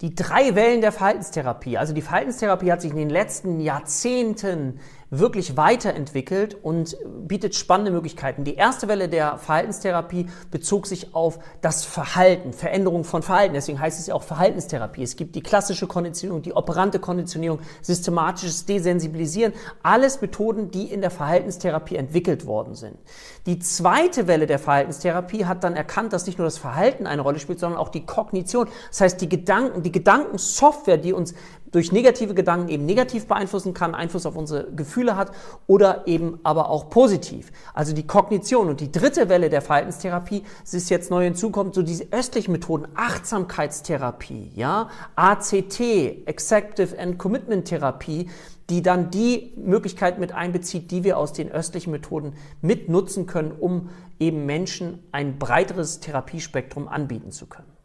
Die drei Wellen der Verhaltenstherapie. Also die Verhaltenstherapie hat sich in den letzten Jahrzehnten wirklich weiterentwickelt und bietet spannende Möglichkeiten. Die erste Welle der Verhaltenstherapie bezog sich auf das Verhalten, Veränderung von Verhalten. Deswegen heißt es ja auch Verhaltenstherapie. Es gibt die klassische Konditionierung, die operante Konditionierung, systematisches Desensibilisieren. Alles Methoden, die in der Verhaltenstherapie entwickelt worden sind. Die zweite Welle der Verhaltenstherapie hat dann erkannt, dass nicht nur das Verhalten eine Rolle spielt, sondern auch die Kognition. Das heißt, die Gedanken, die Gedankensoftware, die uns durch negative Gedanken eben negativ beeinflussen kann, Einfluss auf unsere Gefühle hat oder eben aber auch positiv. Also die Kognition. Und die dritte Welle der Verhaltenstherapie, es ist jetzt neu hinzukommt, so diese östlichen Methoden, Achtsamkeitstherapie, ja, ACT, Executive and Commitment Therapie, die dann die Möglichkeit mit einbezieht, die wir aus den östlichen Methoden mit nutzen können, um eben Menschen ein breiteres Therapiespektrum anbieten zu können.